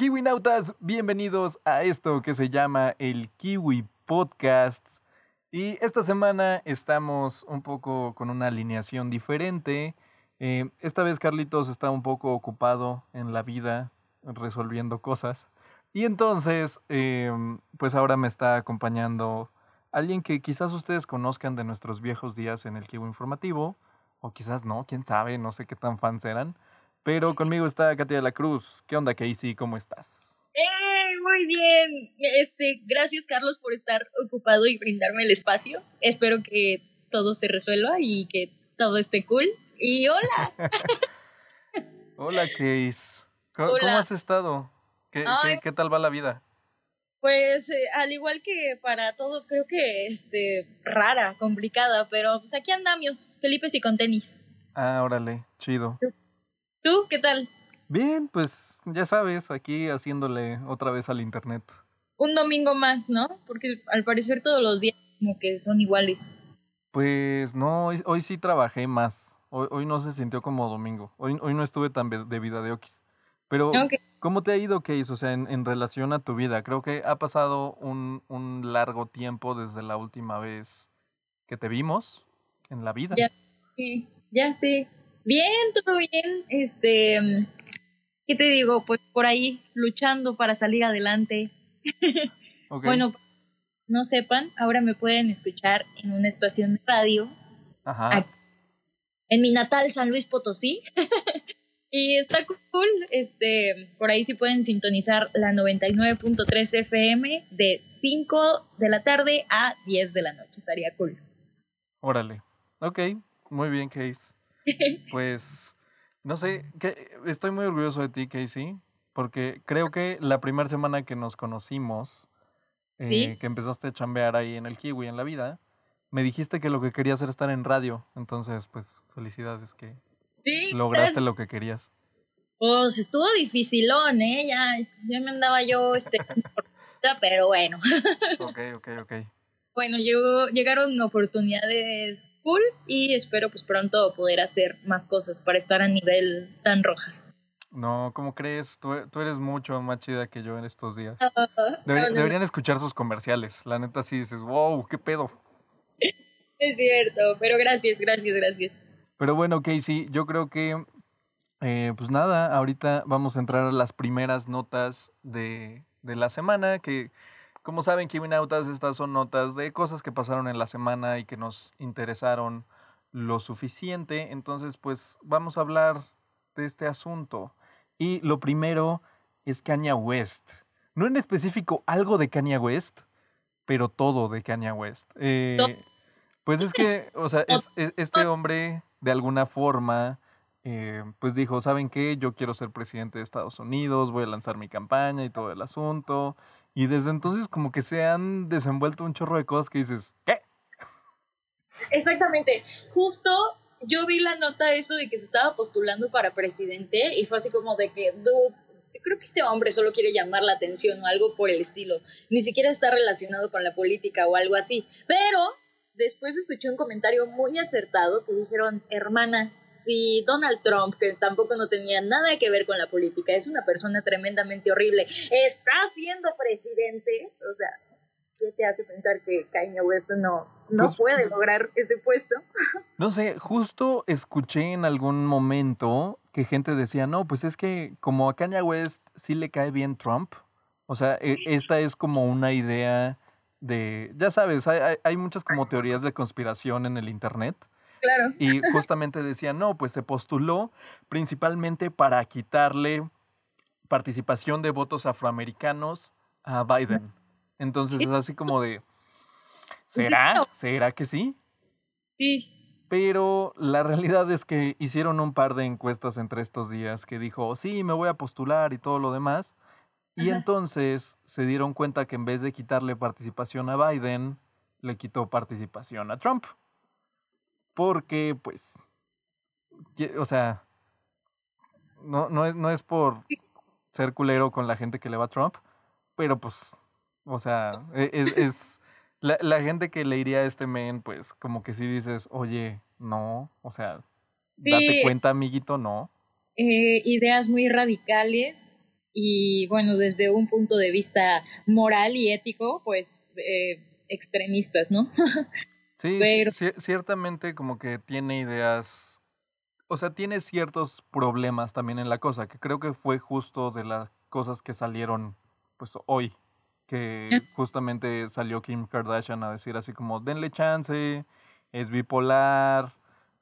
Kiwinautas? Bienvenidos a esto que se llama el Kiwi Podcast. Y esta semana estamos un poco con una alineación diferente. Eh, esta vez Carlitos está un poco ocupado en la vida, resolviendo cosas. Y entonces, em, pues ahora me está acompañando alguien que quizás ustedes conozcan de nuestros viejos días en el Kiwi Informativo, o quizás no, quién sabe, no sé qué tan fans eran. Pero conmigo está Katia de la Cruz. ¿Qué onda, Casey? ¿Cómo estás? ¡Eh! Muy bien. Este, gracias, Carlos, por estar ocupado y brindarme el espacio. Espero que todo se resuelva y que todo esté cool. Y hola. hola, Case. ¿Cómo, has estado? ¿Qué, qué, tal va la vida? Pues eh, al igual que para todos, creo que este rara, complicada, pero pues aquí andamos, Felipe y con tenis. Ah, órale, chido. ¿Tú qué tal? Bien, pues ya sabes, aquí haciéndole otra vez al internet. Un domingo más, ¿no? Porque al parecer todos los días como que son iguales. Pues no, hoy, sí trabajé más. Hoy, no se sintió como domingo. Hoy, hoy no estuve tan de vida de Oquis. Pero, ¿cómo te ha ido, Case? O sea, en, en, relación a tu vida. Creo que ha pasado un, un, largo tiempo desde la última vez que te vimos en la vida. Ya, sí, ya sé. Bien, todo bien. Este, ¿qué te digo? Pues por ahí luchando para salir adelante. bueno, no sepan, ahora me pueden escuchar en una estación de radio. Ajá. en mi natal San Luis Potosí. y está cool. Este, por ahí sí pueden sintonizar la 99.3 FM de 5 de la tarde a 10 de la noche. Estaría cool. Órale. Ok, muy bien, Case. Pues, no sé, que, estoy muy orgulloso de ti, Casey, porque creo que la primera semana que nos conocimos, eh, que empezaste a chambear ahí en el Kiwi, en la vida, me dijiste que lo que querías era estar en radio. Entonces, pues, felicidades que lograste lo que querías. Pues estuvo dificilón, ¿eh? Ya, ya me andaba yo, este, pero bueno. ok, ok, ok bueno, llegó, llegaron oportunidades cool y espero pues pronto poder hacer más cosas para estar a nivel tan rojas. No, ¿cómo crees? Tú, eres mucho más chida que yo en estos días. Ah, deberían escuchar sus comerciales. La neta sí dices, wow, qué pedo. Es cierto, pero gracias, gracias, gracias. Pero bueno, Casey, yo creo que, eh, pues nada, ahorita vamos a entrar a las primeras notas de, de la semana, que como saben, Kiminautas, estas son notas de cosas que pasaron en la semana y que nos interesaron lo suficiente. Entonces, pues vamos a hablar de este asunto. Y lo primero es Kanye West. No en específico algo de Kanye West, pero todo de Kanye West. Eh, pues es que, o sea, es, este hombre de alguna forma, eh, pues dijo, ¿saben qué? Yo quiero ser presidente de Estados Unidos, voy a lanzar mi campaña y todo el asunto. Y desde entonces como que se han desenvuelto un chorro de cosas que dices, ¿qué? Exactamente. Justo yo vi la nota eso de que se estaba postulando para presidente y fue así como de que, dude, creo que este hombre solo quiere llamar la atención o algo por el estilo. Ni siquiera está relacionado con la política o algo así. Pero después escuché un comentario muy acertado que dijeron, hermana, si Donald Trump, que tampoco no tenía nada que ver con la política, es una persona tremendamente horrible, está siendo presidente, o sea, ¿qué te hace pensar que Kanye West no, no pues, puede lograr ese puesto? No sé, justo escuché en algún momento que gente decía, no, pues es que como a Kanye West sí le cae bien Trump, o sea, e, esta es como una idea de, ya sabes, hay, hay, muchas como teorías de conspiración en el Internet. Claro. Y justamente decían, no, pues se postuló principalmente para quitarle participación de votos afroamericanos a Biden. Entonces es así como de, ¿será? ¿Será que sí? Sí. Pero la realidad es que hicieron un par de encuestas entre estos días que dijo, sí, me voy a postular y todo lo demás. Y entonces se dieron cuenta que en vez de quitarle participación a Biden, le quitó participación a Trump. Porque, pues, o sea, no, no, es, no es por ser culero con la gente que le va a Trump, pero pues, o sea, e, es, es la, la, gente que le iría a este men, pues, como que si dices, oye, no, o sea, date cuenta, amiguito, no. Eh, ideas muy radicales y bueno, desde un punto de vista moral y ético, pues eh, extremistas, ¿no? sí, ciertamente como que tiene ideas, o sea, tiene ciertos problemas también en la cosa, que creo que fue justo de las cosas que salieron pues hoy, que justamente salió Kim Kardashian a decir así como, denle chance, es bipolar,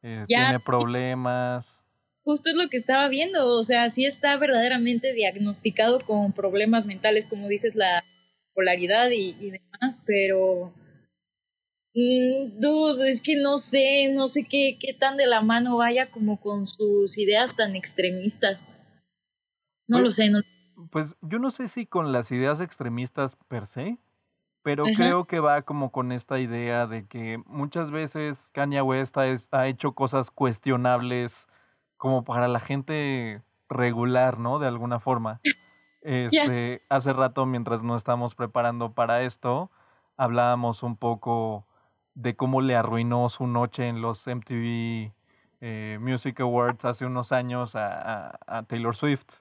eh, tiene problemas justo es lo que estaba viendo, o sea, sí está verdaderamente diagnosticado con problemas mentales, como dices, la polaridad y, demás, pero... Mm, dude, es que no sé, no sé qué, qué tan de la mano vaya como con sus ideas tan extremistas. No lo pues, sé, no. Pues yo no sé si con las ideas extremistas per se, pero creo que va como con esta idea de que muchas veces Kanye West ha hecho cosas cuestionables como para la gente regular, ¿no? De alguna forma. Este, Hace rato, mientras nos estamos preparando para esto, hablábamos un poco de cómo le arruinó su noche en los MTV eh, Music Awards hace unos años a, Taylor Swift.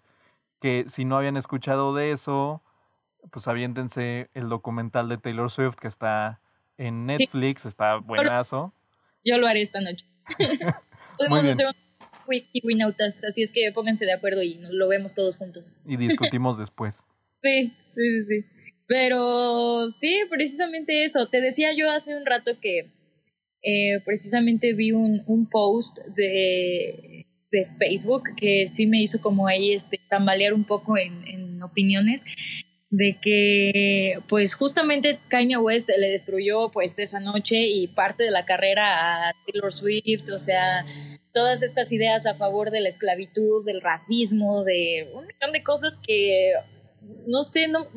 Que si no habían escuchado de eso, pues aviéntense el documental de Taylor Swift que está en Netflix, está buenazo. Yo lo haré esta noche. Podemos hacer Winautas, así es que pónganse de acuerdo y lo vemos todos juntos. Y discutimos después. Sí, sí, sí. Pero sí, precisamente eso. Te decía yo hace un rato que eh, precisamente vi un, un post de, de, Facebook que sí me hizo como ahí este, tambalear un poco en, en opiniones de que pues justamente Kanye West le destruyó pues esa noche y parte de la carrera a Taylor Swift, o sea, todas estas ideas a favor de la esclavitud, del racismo, de un montón de cosas que no sé, no,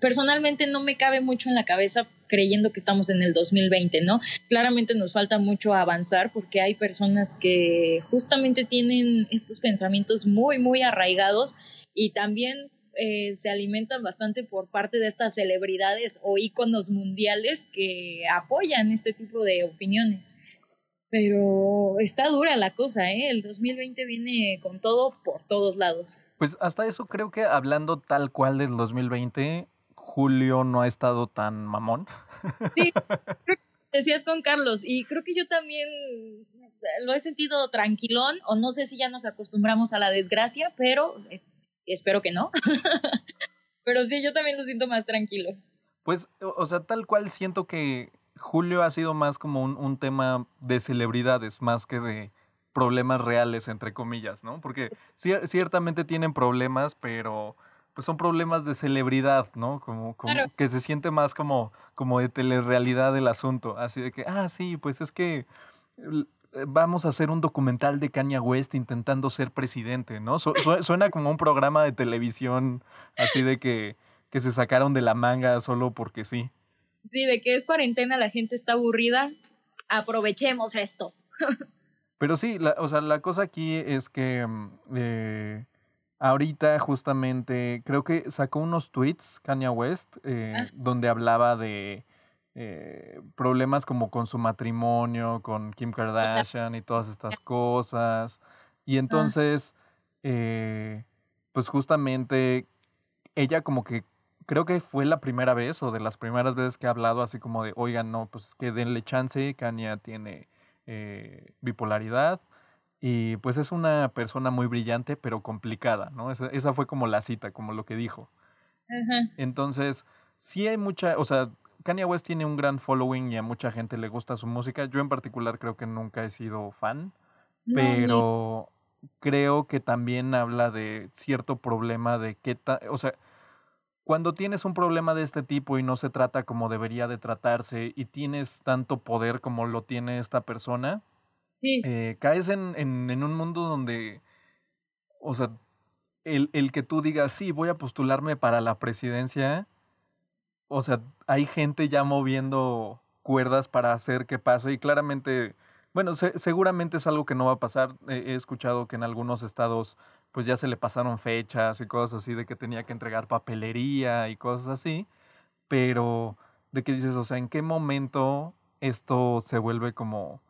personalmente no me cabe mucho en la cabeza creyendo que estamos en el 2020, ¿no? Claramente nos falta mucho avanzar porque hay personas que justamente tienen estos pensamientos muy, muy arraigados y también eh, se alimentan bastante por parte de estas celebridades o íconos mundiales que apoyan este tipo de opiniones. Pero está dura la cosa, ¿eh? El 2020 viene con todo por todos lados. Pues hasta eso creo que hablando tal cual del 2020, Julio no ha estado tan mamón. Sí, decías con Carlos, y creo que yo también lo he sentido tranquilón, o no sé si ya nos acostumbramos a la desgracia, pero eh, espero que no. pero sí, yo también lo siento más tranquilo. Pues, o sea, tal cual siento que Julio ha sido más como un, tema de celebridades, más que de problemas reales, entre comillas, ¿no? Porque ciertamente tienen problemas, pero pues son problemas de celebridad, ¿no? Como, como que se siente más como, como de telerrealidad el asunto. Así de que, ah, sí, pues es que vamos a hacer un documental de Kanye West intentando ser presidente, ¿no? suena como un programa de televisión así de que, que se sacaron de la manga solo porque sí. Sí, de que es cuarentena, la gente está aburrida, aprovechemos esto. Pero sí, la, o sea, la cosa aquí es que mm, eh, ahorita justamente creo que sacó unos tweets Kanye West eh, ah. donde hablaba de eh, problemas como con su matrimonio, con Kim Kardashian y todas estas cosas. Y ah. entonces, pues justamente ella como que creo que fue la primera vez o de las primeras veces que ha hablado así como de, oigan, no, pues es que denle chance, Kanye tiene eh, bipolaridad y pues es una persona muy brillante pero complicada, ¿no? Esa, esa fue como la cita, como lo que dijo. Entonces, sí hay mucha, o sea, Kanye West tiene un gran following y a mucha gente le gusta su música. Yo en particular creo que nunca he sido fan, pero creo que también habla de cierto problema de qué tal, o sea, cuando tienes un problema de este tipo y no se trata como debería de tratarse y tienes tanto poder como lo tiene esta persona, eh, caes en, en, un mundo donde, o sea, el, el que tú digas, sí, voy a postularme para la presidencia, o sea, hay gente ya moviendo cuerdas para hacer que pase y claramente, bueno, seguramente es algo que no va a pasar. he escuchado que en algunos estados pues ya se le pasaron fechas y cosas así de que tenía que entregar papelería y cosas así, pero de que dices, o sea, ¿en qué momento esto se vuelve como,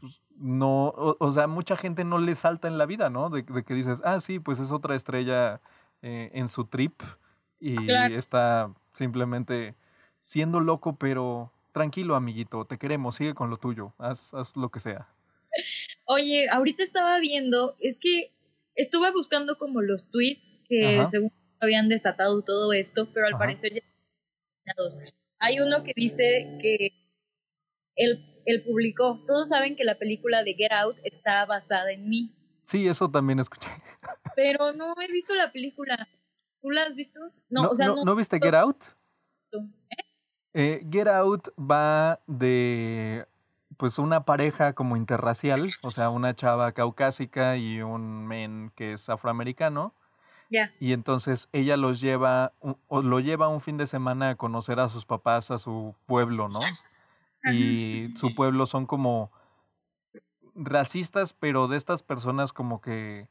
pues, no, o, sea, mucha gente no le salta en la vida, ¿no? De, que dices, ah, sí, pues es otra estrella eh, en su trip y está simplemente siendo loco, pero tranquilo, amiguito, te queremos, sigue con lo tuyo, haz, haz lo que sea. Oye, ahorita estaba viendo, es que estuve buscando como los tweets que según habían desatado todo esto, pero al parecer ya hay uno que dice que él, él publicó, todos saben que la película de Get Out está basada en mí. Sí, eso también escuché. Pero no he visto la película. ¿Tú la has visto? No, o sea, no, no, viste Get Out? ¿Eh? Eh, Get Out va de pues una pareja como interracial, o sea, una chava caucásica y un men que es afroamericano. Ya. Y entonces ella los lleva, o lo lleva un fin de semana a conocer a sus papás, a su pueblo, ¿no? Y su pueblo son como racistas, pero de estas personas como que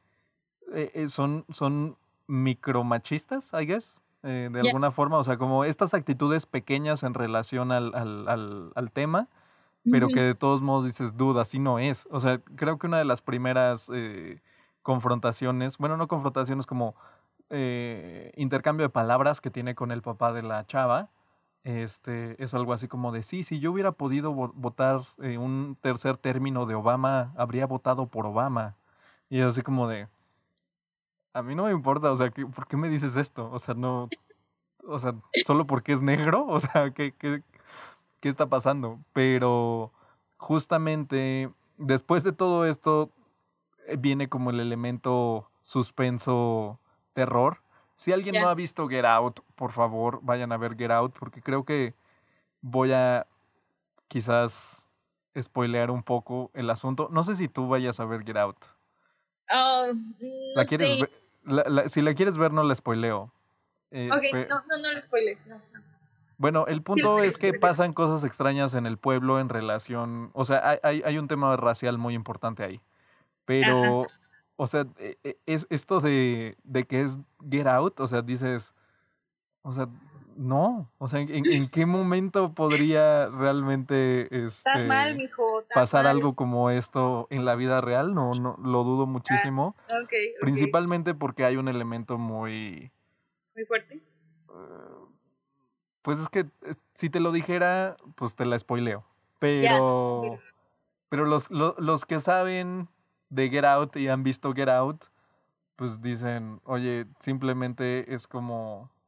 eh, eh, son, son micromachistas, I guess, eh, de alguna forma, o sea, como estas actitudes pequeñas en relación al, al, al, tema, pero que de todos modos dices, duda, así no es. O sea, creo que una de las primeras confrontaciones, bueno, no confrontaciones, como intercambio de palabras que tiene con el papá de la chava, este, es algo así como de, sí, si yo hubiera podido votar un tercer término de Obama, habría votado por Obama. Y es así como de, a mí no me importa, o sea, ¿por qué me dices esto? O sea, no, o sea, solo porque es negro, o sea, ¿qué, qué, qué está pasando? Pero justamente después de todo esto eh, viene como el elemento suspenso terror si alguien no ha visto Get Out, por favor, vayan a ver Get Out, porque creo que voy a quizás spoilear un poco el asunto. No sé si tú vayas a ver Get Out. Ah, ¿La quieres si la quieres ver, no la spoileo. Eh, ok, no, no, no la spoiles, no. Bueno, el punto es que pasan cosas extrañas en el pueblo en relación, o sea, hay, hay un tema racial muy importante ahí. Pero o sea, e, e, es esto de, de que es Get Out, o sea, dices, o sea, no, o sea, ¿en, qué momento podría realmente este, mal, mijo, pasar algo como esto en la vida real? No, no, lo dudo ah, muchísimo. Principalmente porque hay un elemento muy... Muy fuerte. pues es que si te lo dijera, pues te la spoileo. Pero, pero los, los, los que saben de Get Out y han visto Get Out, pues dicen, oye, simplemente es como ah,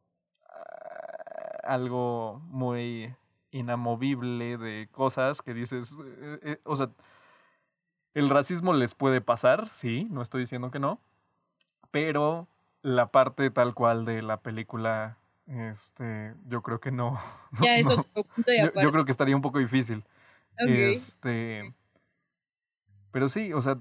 algo muy inamovible de cosas que dices, eh, eh, o sea, el racismo les puede pasar, sí, no estoy diciendo que no, pero la parte tal cual de la película, este, yo creo que no. Ya, eso yo, creo que estaría un poco difícil. Este, pero sí, o sea,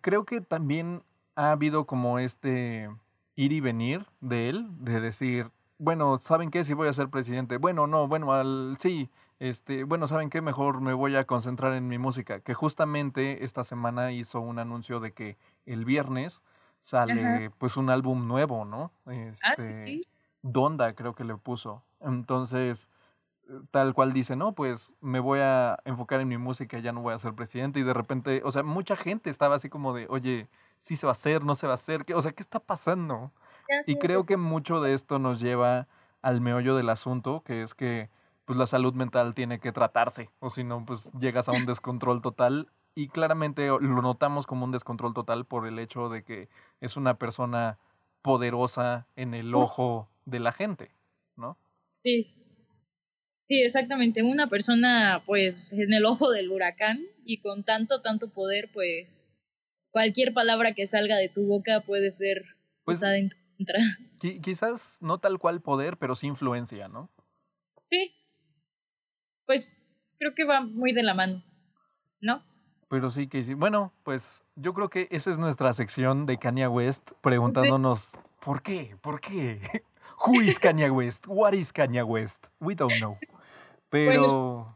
creo que también ha habido como este ir y venir de él, de decir, bueno, ¿saben qué? Si voy a ser presidente. Bueno, no, bueno, al sí, este, bueno, ¿saben qué? Mejor me voy a concentrar en mi música. Que justamente esta semana hizo un anuncio de que el viernes sale pues un álbum nuevo, ¿no? ah, este, sí. Donda creo que le puso. Entonces, tal cual dice, no, pues me voy a enfocar en mi música, ya no voy a ser presidente. Y de repente, o sea, mucha gente estaba así como de, oye, sí se va a hacer, no se va a hacer, o sea, ¿qué está pasando? Y creo que mucho de esto nos lleva al meollo del asunto, que es que pues la salud mental tiene que tratarse, o si no, pues llegas a un descontrol total. Y claramente lo notamos como un descontrol total por el hecho de que es una persona poderosa en el ojo de la gente, ¿no? Sí, Sí, exactamente. Una persona, pues, en el ojo del huracán y con tanto, tanto poder, pues, cualquier palabra que salga de tu boca puede ser pues, usada en tu contra. Quizás no tal cual poder, pero sí influencia, ¿no? Sí. Pues creo que va muy de la mano, ¿no? Pero sí que sí. Bueno, pues yo creo que esa es nuestra sección de Kanye West preguntándonos ¿por qué? ¿Por qué? Who is Kanye West? What is Kanye West? We don't know. Pero...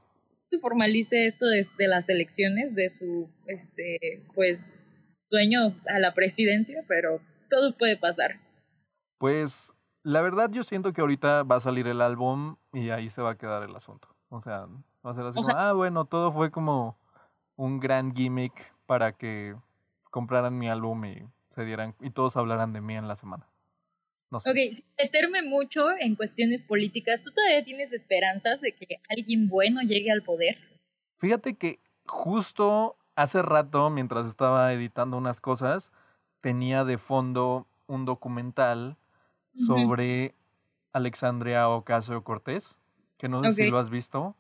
se formalice esto de, las elecciones, de su, este, pues, dueño a la presidencia, pero todo puede pasar. Pues, la verdad yo siento que ahorita va a salir el álbum y ahí se va a quedar el asunto. O sea, va a ser así como, ah, bueno, todo fue como un gran gimmick para que compraran mi álbum y se dieran, y todos hablaran de mí en la semana. No sé. Ok, sin meterme mucho en cuestiones políticas, ¿tú todavía tienes esperanzas de que alguien bueno llegue al poder? Fíjate que justo hace rato, mientras estaba editando unas cosas, tenía de fondo un documental Sobre Alexandria Ocasio Cortés, que no sé si lo has visto.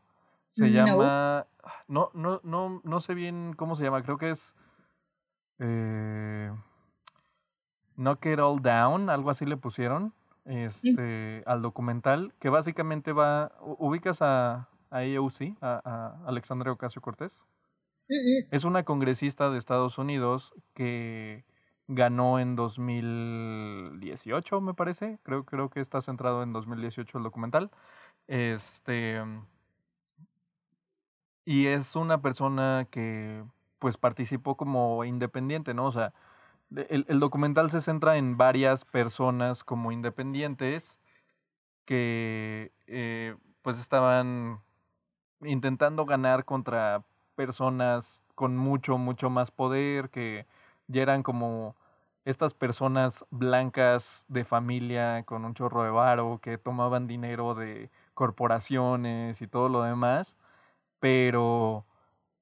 Se No. llama. No, no, no, no sé bien cómo se llama. Creo que es. eh, Knock It All Down, algo así le pusieron. Este, al documental, que básicamente va. ¿Ubicas a, a AOC, a, a Alexandria Ocasio Cortés? Es una congresista de Estados Unidos que ganó en 2018, me parece. Creo, creo que está centrado en 2018 el documental. Este. Y es una persona que pues participó como independiente, ¿no? O sea, el, el documental se centra en varias personas como independientes que eh, pues estaban intentando ganar contra personas con mucho, mucho más poder, que ya eran como estas personas blancas de familia con un chorro de varo, que tomaban dinero de corporaciones y todo lo demás, pero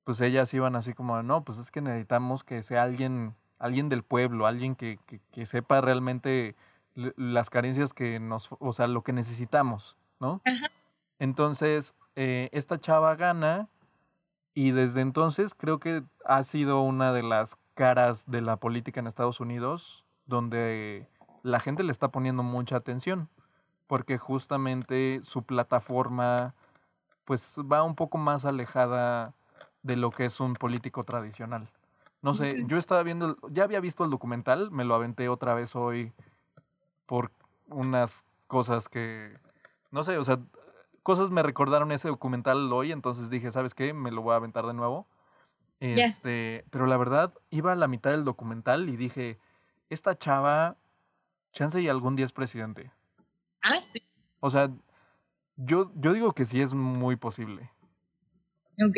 pues ellas iban así como, no, pues es que necesitamos que sea alguien, alguien del pueblo, alguien que, que, que sepa realmente las carencias que nos, o sea, lo que necesitamos, ¿no? Ajá. Entonces, eh, esta chava gana y desde entonces creo que ha sido una de las caras de la política en Estados Unidos donde la gente le está poniendo mucha atención porque justamente su plataforma pues va un poco más alejada de lo que es un político tradicional. No sé, yo estaba viendo, ya había visto el documental, me lo aventé otra vez hoy por unas cosas que, no sé, o sea, cosas me recordaron ese documental hoy, entonces dije, ¿sabes qué? Me lo voy a aventar de nuevo. Este, pero la verdad, iba a la mitad del documental y dije, esta chava, chance y algún día es presidente. Ah, sí. O sea, yo, yo digo que sí es muy posible. Ok.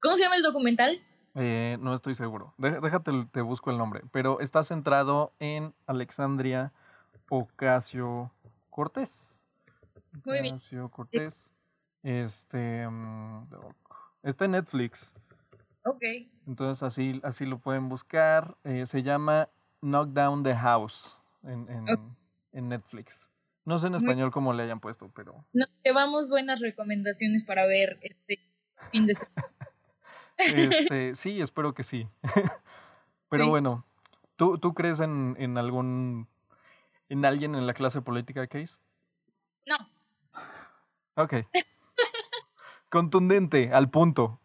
¿Cómo se llama el documental? Eh, no estoy seguro. Dé- Déjate, te busco el nombre. Pero está centrado en Alexandria Ocasio Cortés. Muy bien. Ocasio Cortés. Este. mm, Está en Netflix. Ok. Entonces así, así lo pueden buscar. Eh, se llama Knock Down the House en, en, en Netflix. No sé en español cómo le hayan puesto, pero. Nos llevamos buenas recomendaciones para ver este fin de semana. Este, sí, espero que sí. Pero Sí. bueno, ¿tú, ¿tú crees en, en algún. en alguien en la clase política, Case? No, Ok. Contundente, al punto.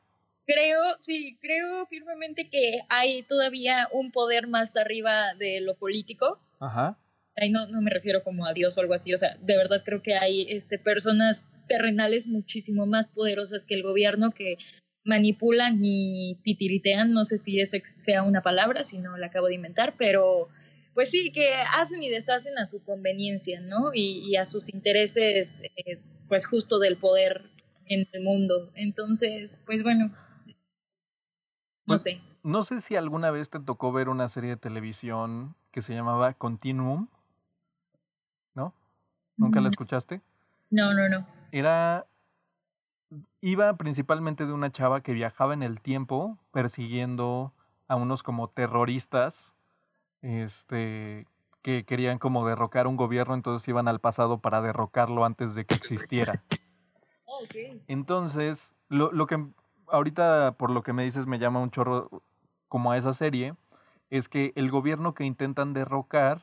Creo, sí, creo firmemente que hay todavía un poder más arriba de lo político. Ajá. Ahí no, no me refiero como a Dios o algo así, o sea, de verdad creo que hay este, personas terrenales muchísimo más poderosas que el gobierno que manipulan y titiritean, no sé si esa sea una palabra, si no la acabo de inventar, pero pues sí, que hacen y deshacen a su conveniencia, ¿no? Y, y a sus intereses, eh, pues justo del poder en el mundo. Entonces, pues bueno, no Pues, sé. No sé si alguna vez te tocó ver una serie de televisión que se llamaba Continuum. ¿No? ¿Nunca la Mm. escuchaste? No, no, no. Era. Iba principalmente de una chava que viajaba en el tiempo persiguiendo a unos como terroristas. Este. que querían como derrocar un gobierno, entonces iban al pasado para derrocarlo antes de que existiera. Entonces, lo, lo que ahorita por lo que me dices me llama un chorro como a esa serie, es que el gobierno que intentan derrocar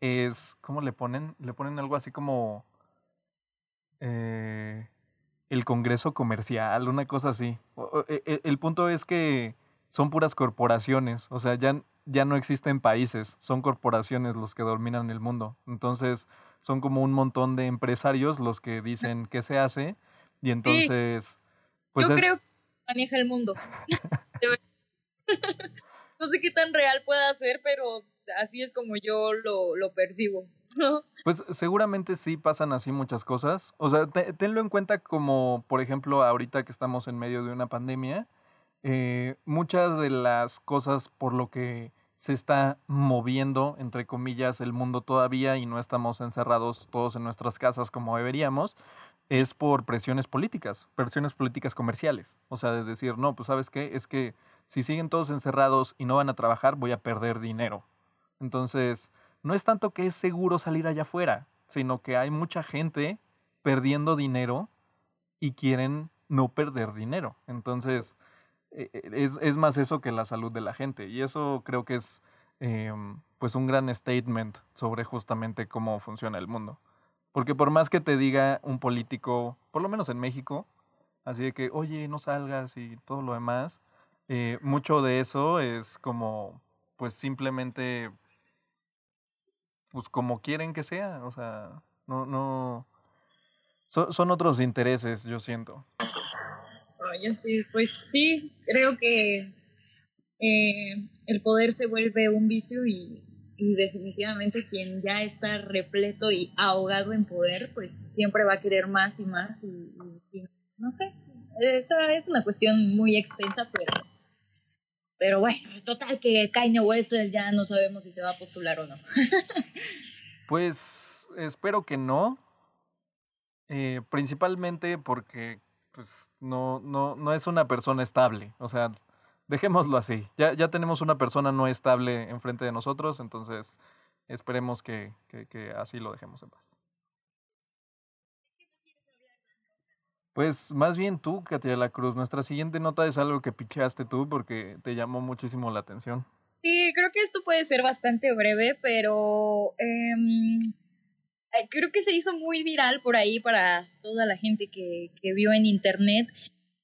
es, ¿cómo le ponen? Le ponen algo así como eh, el Congreso Comercial, una cosa así. E- e- el punto es que son puras corporaciones, o sea, ya, ya no existen países, son corporaciones los que dominan el mundo. Entonces, son como un montón de empresarios los que dicen qué se hace y entonces, pues Yo es- creo que maneja el mundo. No sé qué tan real pueda ser, pero así es como yo lo, lo percibo. Pues seguramente sí pasan así muchas cosas. O sea, te- tenlo en cuenta como, por ejemplo, ahorita que estamos en medio de una pandemia, eh, muchas de las cosas por lo que se está moviendo, entre comillas, el mundo todavía y no estamos encerrados todos en nuestras casas como deberíamos, es por presiones políticas, presiones políticas comerciales. O sea, de decir, no, pues sabes qué, es que si siguen todos encerrados y no van a trabajar, voy a perder dinero. Entonces, no es tanto que es seguro salir allá afuera, sino que hay mucha gente perdiendo dinero y quieren no perder dinero. Entonces, e, e, es, más eso que la salud de la gente. Y eso creo que es em, pues un gran statement sobre justamente cómo funciona el mundo. Porque por más que te diga un político, por lo menos en México, así de que, oye, no salgas y todo lo demás, eh, mucho de eso es como, pues simplemente, pues como quieren que sea, o sea, no, no, son otros intereses, yo siento. Yo sí, pues sí, creo que eh, el poder se vuelve un vicio y, definitivamente quien ya está repleto y ahogado en poder, pues siempre va a querer más y más y, no sé, esta es una cuestión muy extensa, pero, pero bueno, total que Kanye West ya no sabemos si se va a postular o no. pues espero que no, eh, principalmente porque pues no, no, no es una persona estable. O sea, dejémoslo así. Ya, ya tenemos una persona no estable enfrente de nosotros, entonces esperemos que, que, así lo dejemos en paz. Pues más bien tú, Katia de la Cruz. Nuestra siguiente nota es algo que picheaste tú porque te llamó muchísimo la atención. Sí, creo que esto puede ser bastante breve, pero em, eh, creo que se hizo muy viral por ahí para toda la gente que, que vio en internet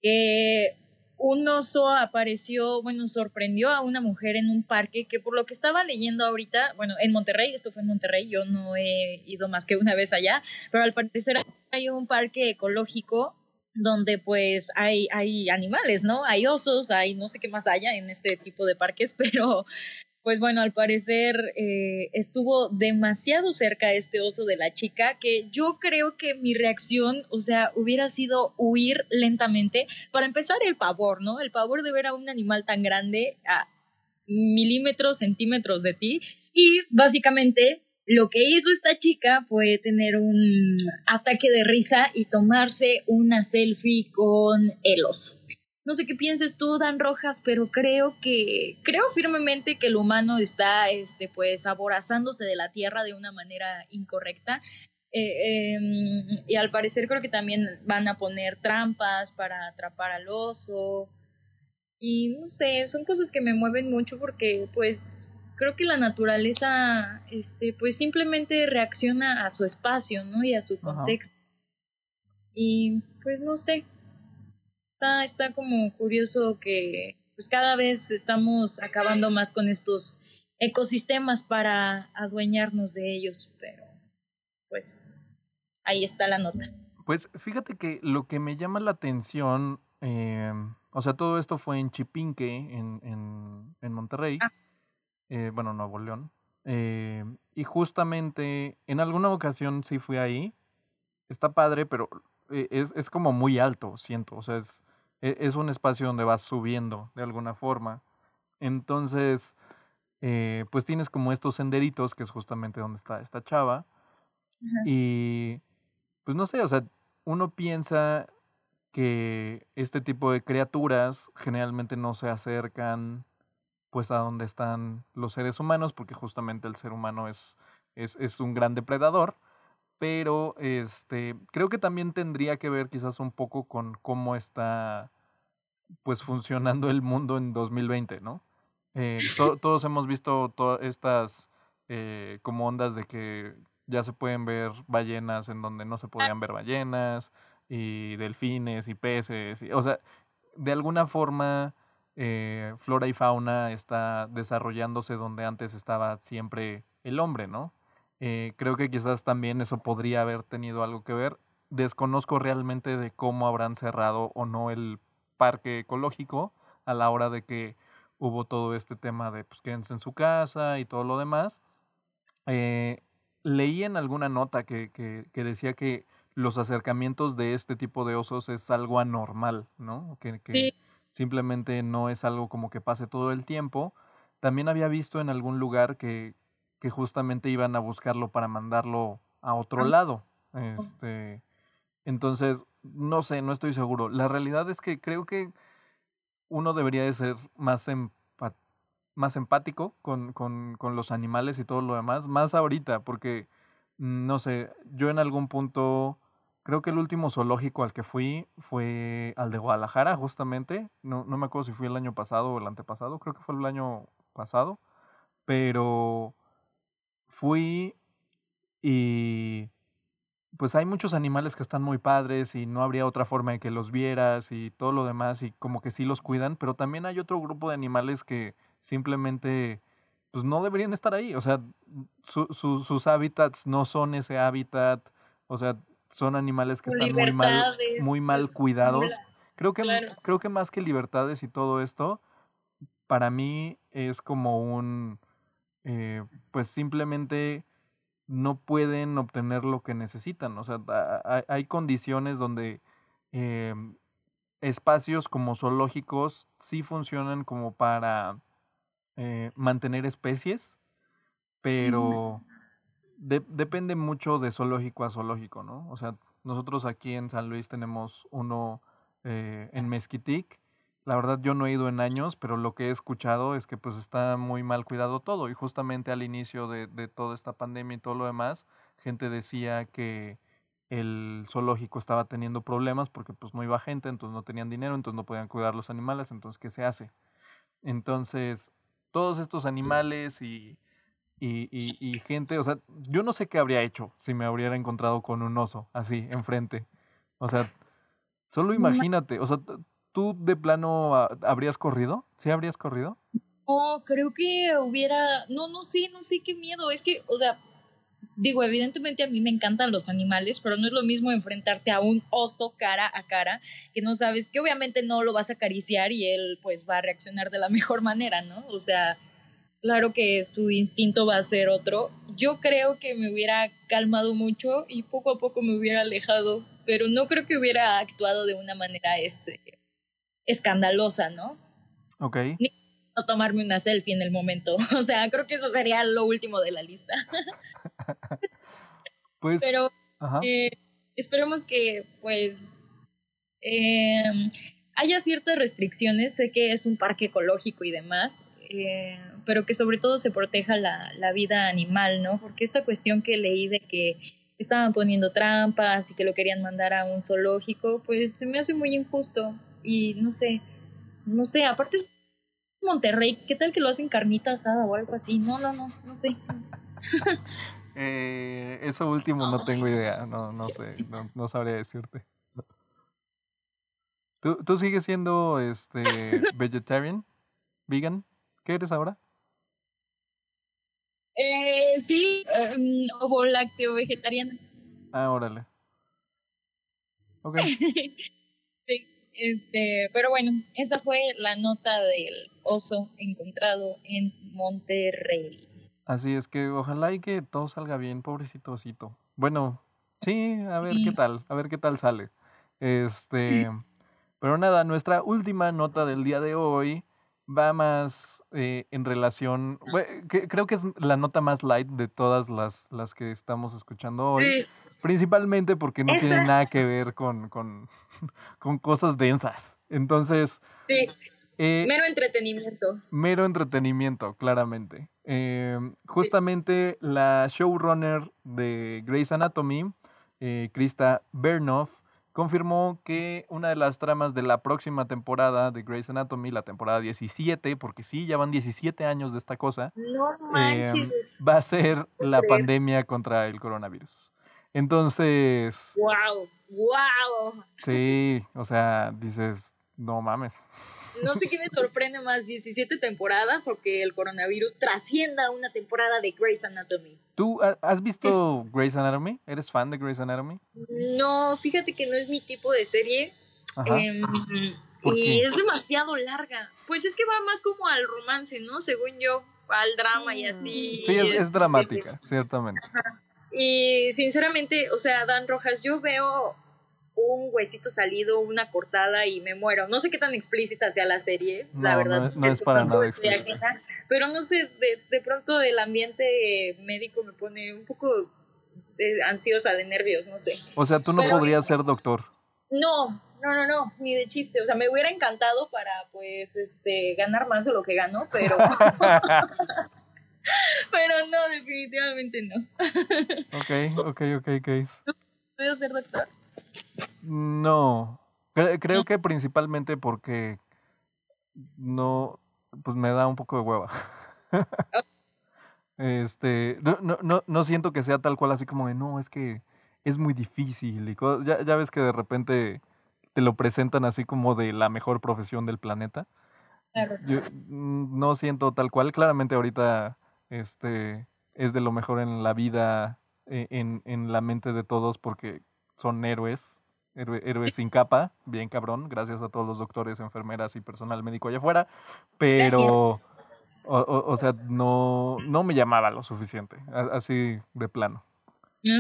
que un oso apareció, bueno, sorprendió a una mujer en un parque que por lo que estaba leyendo ahorita, bueno, en Monterrey, esto fue en Monterrey, yo no he ido más que una vez allá, pero al parecer hay un parque ecológico donde pues hay, hay animales, ¿no? Hay osos, hay no sé qué más haya en este tipo de parques, pero pues bueno, al parecer eh, estuvo demasiado cerca este oso de la chica que yo creo que mi reacción, o sea, hubiera sido huir lentamente. Para empezar, el pavor, ¿no? El pavor de ver a un animal tan grande a milímetros, centímetros de ti. Y básicamente lo que hizo esta chica fue tener un ataque de risa y tomarse una selfie con el oso. No sé qué pienses tú, Dan Rojas, pero creo que, creo firmemente que el humano está, este, pues, aborazándose de la tierra de una manera incorrecta. Eh, em, y al parecer creo que también van a poner trampas para atrapar al oso. Y no sé, son cosas que me mueven mucho porque, pues, creo que la naturaleza, este, pues, simplemente reacciona a su espacio, ¿no? Y a su contexto. Y, pues, no sé, está, está como curioso que pues cada vez estamos acabando más con estos ecosistemas para adueñarnos de ellos, pero pues ahí está la nota. Pues fíjate que lo que me llama la atención, eh, o sea, todo esto fue en Chipinque, en, en, en Monterrey, ah. eh, bueno, Nuevo León, eh, y justamente en alguna ocasión sí fui ahí, está padre, pero es, es como muy alto, siento, o sea, es, e, es un espacio donde vas subiendo de alguna forma. Entonces, eh, pues tienes como estos senderitos, que es justamente donde está esta chava. Y, pues no sé, o sea, uno piensa que este tipo de criaturas generalmente no se acercan pues a donde están los seres humanos, porque justamente el ser humano es, es, es un gran depredador pero este creo que también tendría que ver quizás un poco con cómo está pues funcionando el mundo en 2020, ¿no? Eh, todos hemos visto todas estas eh, como ondas de que ya se pueden ver ballenas en donde no se podían ver ballenas y delfines y peces, o sea, de alguna forma eh, flora y fauna está desarrollándose donde antes estaba siempre el hombre, ¿no? Eh, creo que quizás también eso podría haber tenido algo que ver. Desconozco realmente de cómo habrán cerrado o no el parque ecológico a la hora de que hubo todo este tema de pues quédense en su casa y todo lo demás. Eh, leí en alguna nota que, que, que, decía que los acercamientos de este tipo de osos es algo anormal, ¿no? Que, que simplemente no es algo como que pase todo el tiempo también había visto en algún lugar que, que justamente iban a buscarlo para mandarlo a otro Ah. lado. Este, entonces, no sé, no estoy seguro. La realidad es que creo que uno debería de ser más, empa- más empático con, con, con los animales y todo lo demás, más ahorita, porque, mm, no sé, yo en algún punto, creo que el último zoológico al que fui fue al de Guadalajara, justamente. No, no me acuerdo si fui el año pasado o el antepasado, creo que fue el año pasado, pero fui y pues hay muchos animales que están muy padres y no habría otra forma de que los vieras y todo lo demás y como que sí los cuidan, pero también hay otro grupo de animales que simplemente pues no deberían estar ahí, o sea, su- su- sus hábitats no son ese hábitat, o sea, son animales que están muy mal, muy mal cuidados. Creo que, Claro. creo que más que libertades y todo esto, para mí es como un, eh, pues simplemente no pueden obtener lo que necesitan. O sea, hay condiciones donde em, espacios como zoológicos sí funcionan como para eh, mantener especies, pero de- depende mucho de zoológico a zoológico, ¿no? O sea, nosotros aquí en San Luis tenemos uno eh, en Mezquitic. La verdad yo no he ido en años, pero lo que he escuchado es que pues está muy mal cuidado todo. Y justamente al inicio de, de toda esta pandemia y todo lo demás, gente decía que el zoológico estaba teniendo problemas porque pues no iba gente, entonces no tenían dinero, entonces no podían cuidar los animales, entonces ¿qué se hace? Entonces, todos estos animales y, y, y, y gente, o sea, yo no sé qué habría hecho si me hubiera encontrado con un oso así enfrente. O sea, solo imagínate, o sea, ¿tú de plano habrías corrido? ¿Sí habrías corrido? No, creo que hubiera, no, no sé, no sé qué miedo, es que, o sea, digo, evidentemente a mí me encantan los animales, pero no es lo mismo enfrentarte a un oso cara a cara, que no sabes, que obviamente no lo vas a acariciar y él pues va a reaccionar de la mejor manera, ¿no? O sea, claro que su instinto va a ser otro. Yo creo que me hubiera calmado mucho y poco a poco me hubiera alejado, pero no creo que hubiera actuado de una manera este, escandalosa, ¿no? Ok. Ni tomarme una selfie en el momento. O sea, creo que eso sería lo último de la lista. Pues, Pero eh, esperemos que, pues, eh, haya ciertas restricciones. Sé que es un parque ecológico y demás, eh, pero que sobre todo se proteja la, la vida animal, ¿no? Porque esta cuestión que leí de que estaban poniendo trampas y que lo querían mandar a un zoológico, pues se me hace muy injusto. Y no sé, no sé, aparte Monterrey, ¿qué tal que lo hacen carnita asada o algo así? No, no, no, no sé. Eh, eso último no tengo idea, no, no sé, no, no sabría decirte. ¿Tú, tú sigues siendo este vegetarian? ¿Vegan? ¿Qué eres ahora? Eh, sí, um, ovo lácteo vegetariana. Ah, órale. Ok. Este, pero bueno, esa fue la nota del oso encontrado en Monterrey. Así es que ojalá y que todo salga bien, pobrecito osito. Bueno, sí, a ver qué Sí. tal, a ver qué tal sale. Este, pero nada, nuestra última nota del día de hoy va más eh, en relación, que- creo que es la nota más light de todas las, las que estamos escuchando hoy, Sí, principalmente porque no tiene nada que ver con, con, con cosas densas. Entonces, sí, eh, mero entretenimiento. Mero entretenimiento, claramente. Eh, justamente la showrunner de Grey's Anatomy, eh, Krista Bernoff, confirmó que una de las tramas de la próxima temporada de Grey's Anatomy, la temporada 17, porque sí, ya van 17 años de esta cosa, No eh, manches. va a ser la pandemia contra el coronavirus. Entonces, Wow, wow. sí, o sea, dices, no mames. No sé qué me sorprende más, 17 temporadas o que el coronavirus trascienda una temporada de Grey's Anatomy. ¿Tú ha- has visto Grey's Anatomy? ¿Eres fan de Grey's Anatomy? No, fíjate que no es mi tipo de serie. Ajá. ¿Por y es demasiado larga. Pues es que va más como al romance, ¿no? Según yo, al drama y así. Sí, es, es dramática, ciertamente. Y sinceramente, o sea, Dan Rojas, yo veo un huesito salido, una cortada y me muero. No sé qué tan explícita sea la serie, la verdad. no es- no es para nada ajena, pero no sé, de, de pronto el ambiente médico me pone un poco eh, ansiosa, de nervios, no sé. O sea, tú no podrías ser doctor. No, no, no, no, ni de chiste. O sea, me hubiera encantado para, pues, este, ganar más de lo que gano, pero... pero no, definitivamente no. ok, ok, ok, Case. ¿Puedes ser doctor? No. creo que principalmente porque no, pues me da un poco de hueva. este, no, no, no, no siento que sea tal cual así como de, no, es que es muy difícil y Ya, ya ves que de repente te lo presentan así como de la mejor profesión del planeta. Yo mm, no siento tal cual. Claramente ahorita este, es de lo mejor en la vida, e, en, en la mente de todos porque son héroes, héroes sin capa, bien cabrón, gracias a todos los doctores, enfermeras y personal médico allá afuera, pero, o, o, sea, no, no me llamaba lo suficiente, así de plano.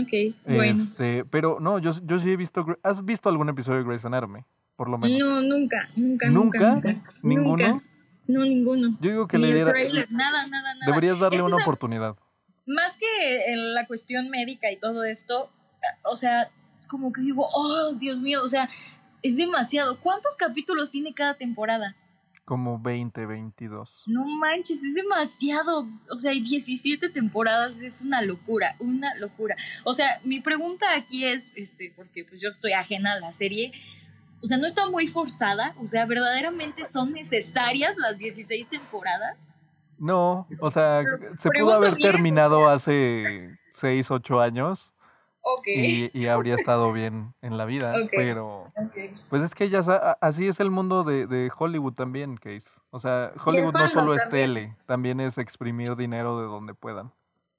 Ok, bueno. Este, pero no, yo, yo sí he visto, ¿has visto algún episodio de Grey's Anatomy? Por lo menos. No, nunca, nunca, nunca. ¿Nunca? ¿Ninguno? No, ninguno. Yo digo que le trailer, nada, nada, nada. Deberías darle una oportunidad. Más que en la cuestión médica y todo esto, o sea, como que digo, oh, Dios mío, o sea, es demasiado. ¿Cuántos capítulos tiene cada temporada? Como 20, 22. No manches, es demasiado. O sea, hay 17 temporadas, es una locura, una locura. O sea, mi pregunta aquí es, este, porque pues yo estoy ajena a la serie, o sea, ¿no está muy forzada? O sea, ¿verdaderamente son necesarias las 16 temporadas? No, o sea, se pudo haber terminado hace 6, 8 años y, habría estado bien en la vida, pero pues es que ya así es el mundo de, Hollywood también, Case. O sea, Hollywood no solo es tele, también es exprimir dinero de donde puedan.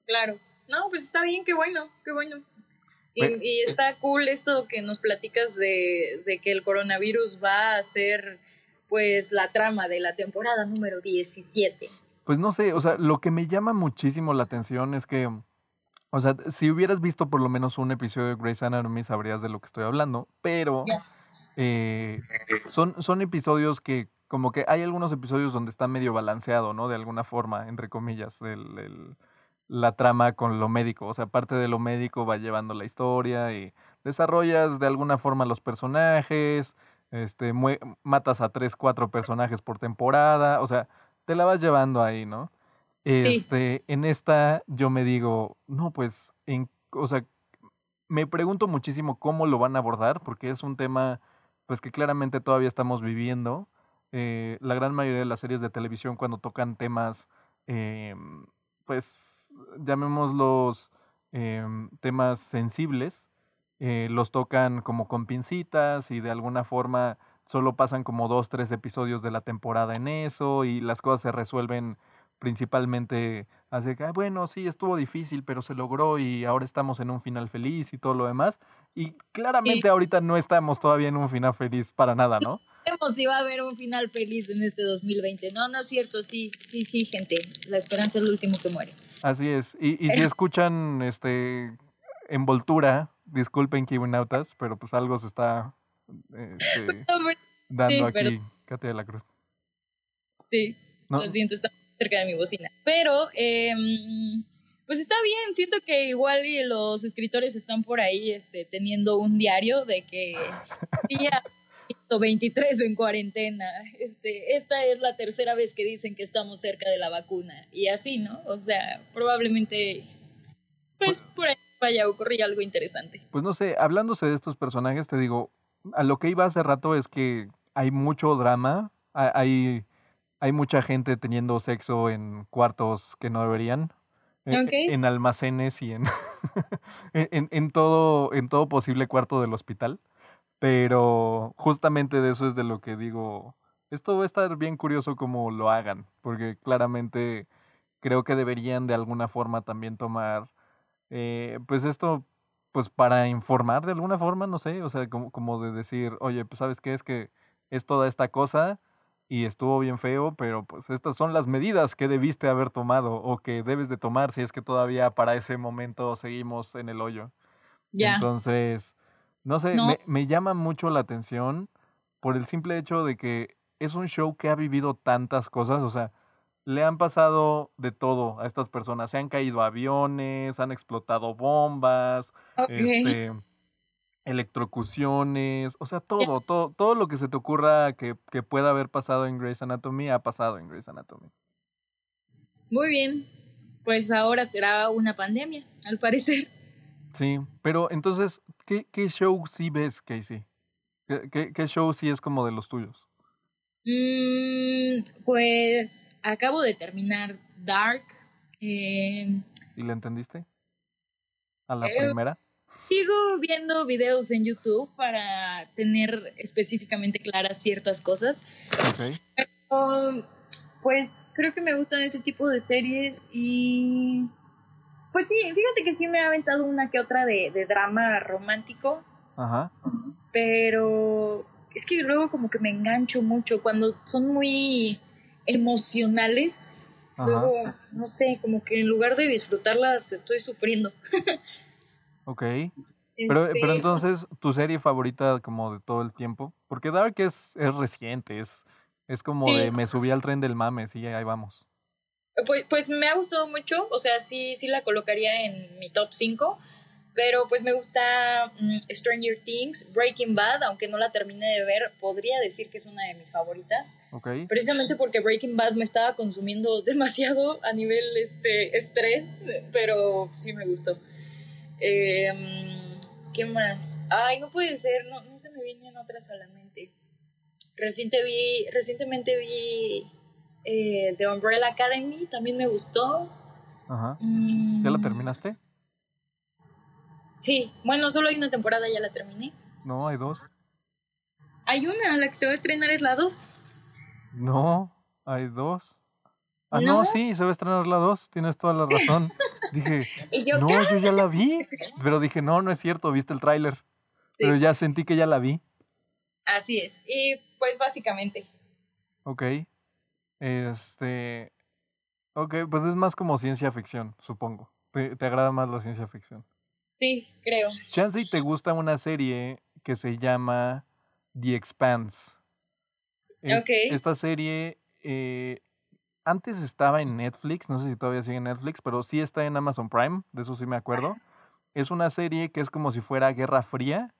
Claro. No, pues está bien, qué bueno, qué bueno. Y, y está cool esto que nos platicas de, de, que el coronavirus va a ser pues la trama de la temporada número 17. Pues no sé, o sea, lo que me llama muchísimo la atención es que o sea, si hubieras visto por lo menos un episodio de Grey's Anatomy sabrías de lo que estoy hablando, pero eh, son, son episodios que como que hay algunos episodios donde está medio balanceado, ¿no? De alguna forma, entre comillas, el, la trama con lo médico. O sea, parte de lo médico va llevando la historia y desarrollas de alguna forma los personajes, este, matas a tres, cuatro personajes por temporada, o sea, te la vas llevando ahí, ¿no? Este, en esta yo me digo, no, pues, en, o sea, me pregunto muchísimo cómo lo van a abordar, porque es un tema, pues, que claramente todavía estamos viviendo. Eh, la gran mayoría de las series de televisión cuando tocan temas, eh, pues, llamémoslos eh, temas sensibles, eh, los tocan como con pincitas y de alguna forma solo pasan como dos, tres episodios de la temporada en eso y las cosas se resuelven principalmente que, bueno, sí, estuvo difícil, pero se logró y ahora estamos en un final feliz y todo lo demás. Y claramente ahorita no estamos todavía en un final feliz para nada, ¿no? No si va a haber un final feliz en este 2020. No, no es cierto, sí, sí, sí, gente. La esperanza es lo último que muere. Así es. Y, y si escuchan este envoltura, disculpen Kibunautas, pero pues algo se está este, dando aquí, Katia de la Cruz. Sí, lo siento, está cerca de mi bocina. Pero, em, pues está bien, siento que igual los escritores están por ahí este, teniendo un diario de que día 23 en cuarentena, este, esta es la tercera vez que dicen que estamos cerca de la vacuna y así, ¿no? O sea, probablemente, pues, pues por ahí vaya a ocurrir algo interesante. Pues no sé, hablándose de estos personajes, te digo, a lo que iba hace rato es que hay mucho drama, hay hay mucha gente teniendo sexo en cuartos que no deberían. E, en almacenes y en, en, en, todo, en todo posible cuarto del hospital. Pero justamente de eso es de lo que digo. Esto va a estar bien curioso cómo lo hagan, porque claramente creo que deberían de alguna forma también tomar, eh, pues esto, pues para informar de alguna forma, no sé, o sea, como, como de decir, oye, pues sabes qué es que es toda esta cosa, y estuvo bien feo, pero pues estas son las medidas que debiste haber tomado o que debes de tomar si es que todavía para ese momento seguimos en el hoyo. Ya. Entonces, no sé, Me, me, llama mucho la atención por el simple hecho de que es un show que ha vivido tantas cosas, o sea, le han pasado de todo a estas personas. Se han caído aviones, han explotado bombas, este, electrocuciones, o sea, todo, todo, todo lo que se te ocurra que, que pueda haber pasado en Grey's Anatomy ha pasado en Grey's Anatomy. Muy bien, pues ahora será una pandemia, al parecer. Sí, pero entonces, ¿qué, qué show sí ves, Casey? ¿Qué, qué, show sí es como de los tuyos? Mm, pues acabo de terminar Dark. Em, ¿Y le entendiste? ¿A la eh, primera? Sigo viendo videos en YouTube para tener específicamente claras ciertas cosas. pues creo que me gustan ese tipo de series y pues sí, fíjate que sí me ha aventado una que otra de, de drama romántico. Ajá. Pero es que luego como que me engancho mucho cuando son muy emocionales. Luego, no sé, como que en lugar de disfrutarlas estoy sufriendo. ok. Pero, pero este, entonces, ¿tu serie favorita como de todo el tiempo? Porque Dark es, es reciente, es, es como de me subí al tren del mame, sí, ahí vamos. Pues, pues me ha gustado mucho, o sea, sí, sí la colocaría en mi top 5, pero pues me gusta mm, Stranger Things, Breaking Bad, aunque no la terminé de ver, podría decir que es una de mis favoritas. Okay. Precisamente porque Breaking Bad me estaba consumiendo demasiado a nivel este, estrés, pero sí me gustó. Em, ¿Qué más? Ay, no puede ser, no, no se me vienen otras solamente. Reciente vi, recientemente vi eh, The Umbrella Academy, también me gustó. Ajá. ¿Ya la mm. terminaste? Sí, bueno, solo hay una temporada, ya la terminé. No, hay dos. Hay una, la que se va a estrenar es la dos. No, hay dos. Ah, no, sí, se va a estrenar la dos, tienes toda la razón. Dije, no, yo ya la vi. Pero dije, no, no es cierto, viste el tráiler. Pero ya sentí que ya la vi. Así es, y pues básicamente. Ok. Este. Ok, pues es más como ciencia ficción, supongo. ¿Te, te agrada más la ciencia ficción? Sí, creo. Chance te gusta una serie que se llama The Expanse. Esta serie eh, antes estaba en Netflix, no sé si todavía sigue en Netflix, pero sí está en Amazon Prime, de eso sí me acuerdo. Es una serie que es como si fuera Guerra Fría,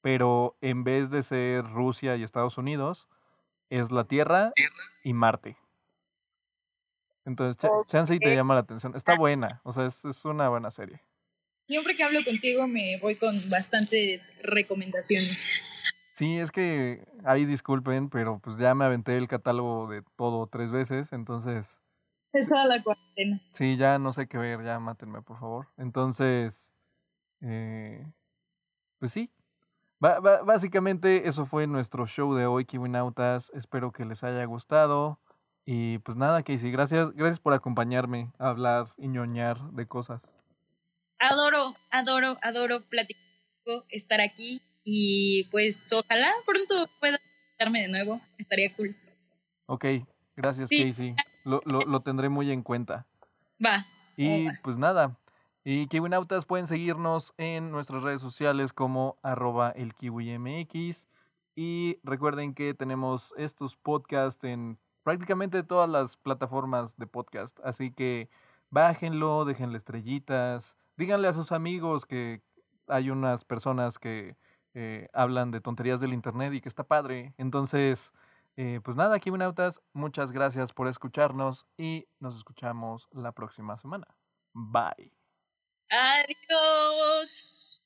pero en vez de ser Rusia y Estados Unidos, es la Tierra y Marte. Entonces, chance te llama la atención. Está buena, o sea, es una buena serie siempre que hablo contigo me voy con bastantes recomendaciones. Sí, es que ahí disculpen, pero pues ya me aventé el catálogo de todo tres veces, entonces... Es toda la cuarentena. Sí, ya no sé qué ver, ya mátenme, por favor. Entonces, eh, pues sí. Básicamente eso fue nuestro show de hoy, Kiwinautas. Espero que les haya gustado. Y pues nada, Casey, gracias, gracias por acompañarme a hablar y ñoñar de cosas adoro, adoro, adoro platicar, estar aquí y pues ojalá pronto pueda darme de nuevo, estaría cool. Ok, gracias Casey, lo, lo, lo, tendré muy en cuenta. Va. Y pues nada, y Kiwinautas pueden seguirnos en nuestras redes sociales como arroba el KiwiMX y recuerden que tenemos estos podcasts en prácticamente todas las plataformas de podcast, así que bájenlo, déjenle estrellitas, díganle a sus amigos que hay unas personas que eh, hablan de tonterías del internet y que está padre. Entonces, eh, pues nada, Kiminautas, muchas gracias por escucharnos y nos escuchamos la próxima semana. Bye. Adiós.